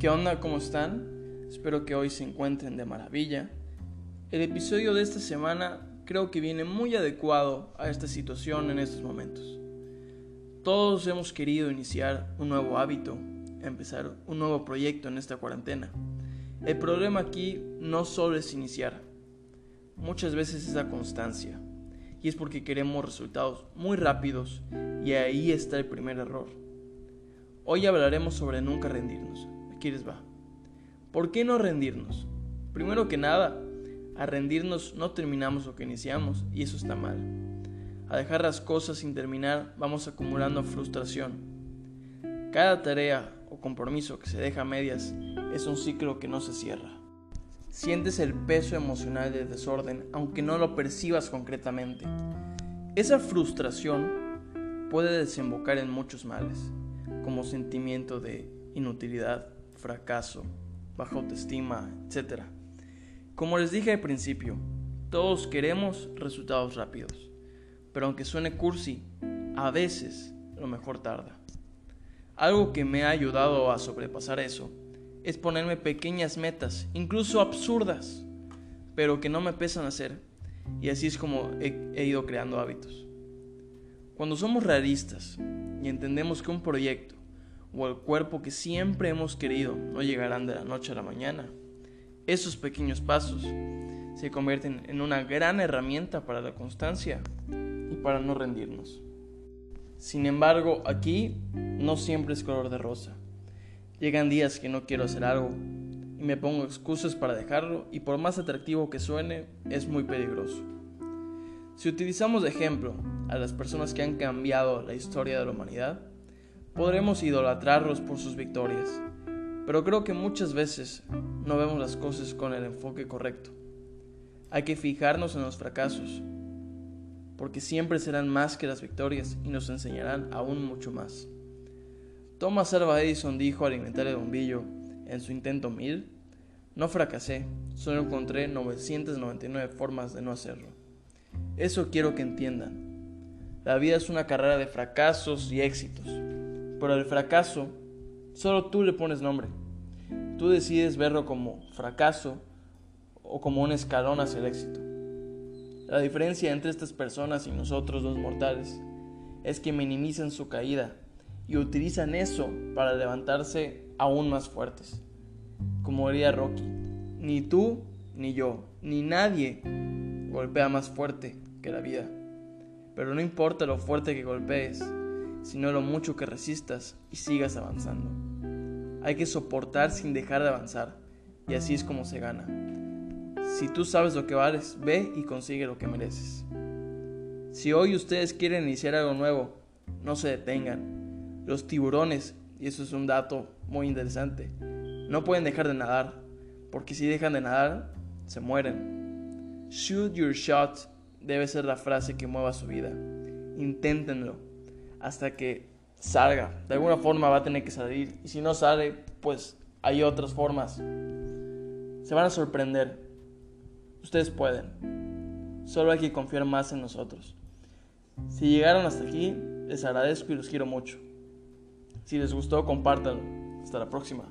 ¿Qué onda? ¿Cómo están? Espero que hoy se encuentren de maravilla. El episodio de esta semana creo que viene muy adecuado a esta situación en estos momentos. Todos hemos querido iniciar un nuevo hábito, empezar un nuevo proyecto en esta cuarentena. El problema aquí no solo es iniciar, muchas veces es la constancia. Y es porque queremos resultados muy rápidos y ahí está el primer error. Hoy hablaremos sobre nunca rendirnos. Aquí les va. ¿Por qué no rendirnos? Primero que nada, a rendirnos no terminamos lo que iniciamos y eso está mal. A dejar las cosas sin terminar vamos acumulando frustración. Cada tarea o compromiso que se deja a medias es un ciclo que no se cierra. Sientes el peso emocional del desorden aunque no lo percibas concretamente. Esa frustración puede desembocar en muchos males, como sentimiento de inutilidad, fracaso, baja autoestima, etc. Como les dije al principio, todos queremos resultados rápidos, pero aunque suene cursi, a veces lo mejor tarda. Algo que me ha ayudado a sobrepasar eso es ponerme pequeñas metas, incluso absurdas, pero que no me pesan hacer, y así es como he, he ido creando hábitos. Cuando somos realistas y entendemos que un proyecto o el cuerpo que siempre hemos querido no llegarán de la noche a la mañana, esos pequeños pasos se convierten en una gran herramienta para la constancia y para no rendirnos. Sin embargo, aquí no siempre es color de rosa. Llegan días que no quiero hacer algo y me pongo excusas para dejarlo y por más atractivo que suene, es muy peligroso. Si utilizamos de ejemplo a las personas que han cambiado la historia de la humanidad, podremos idolatrarlos por sus victorias, pero creo que muchas veces no vemos las cosas con el enfoque correcto. Hay que fijarnos en los fracasos, porque siempre serán más que las victorias y nos enseñarán aún mucho más. Thomas Alva Edison dijo al inventar el bombillo en su intento 1000, no fracasé, solo encontré 999 formas de no hacerlo. Eso quiero que entiendan. La vida es una carrera de fracasos y éxitos, pero el fracaso solo tú le pones nombre. Tú decides verlo como fracaso o como un escalón hacia el éxito. La diferencia entre estas personas y nosotros los mortales es que minimizan su caída y utilizan eso para levantarse aún más fuertes. Como diría Rocky, ni tú, ni yo, ni nadie golpea más fuerte que la vida. Pero no importa lo fuerte que golpees, sino lo mucho que resistas y sigas avanzando. Hay que soportar sin dejar de avanzar, y así es como se gana. Si tú sabes lo que vales, ve y consigue lo que mereces. Si hoy ustedes quieren iniciar algo nuevo, no se detengan. Los tiburones, y eso es un dato muy interesante, no pueden dejar de nadar, porque si dejan de nadar, se mueren. Shoot your shot debe ser la frase que mueva su vida. Inténtenlo hasta que salga. De alguna forma va a tener que salir. Y si no sale, pues hay otras formas. Se van a sorprender. Ustedes pueden. Solo hay que confiar más en nosotros. Si llegaron hasta aquí, les agradezco y los quiero mucho. Si les gustó, compártanlo. Hasta la próxima.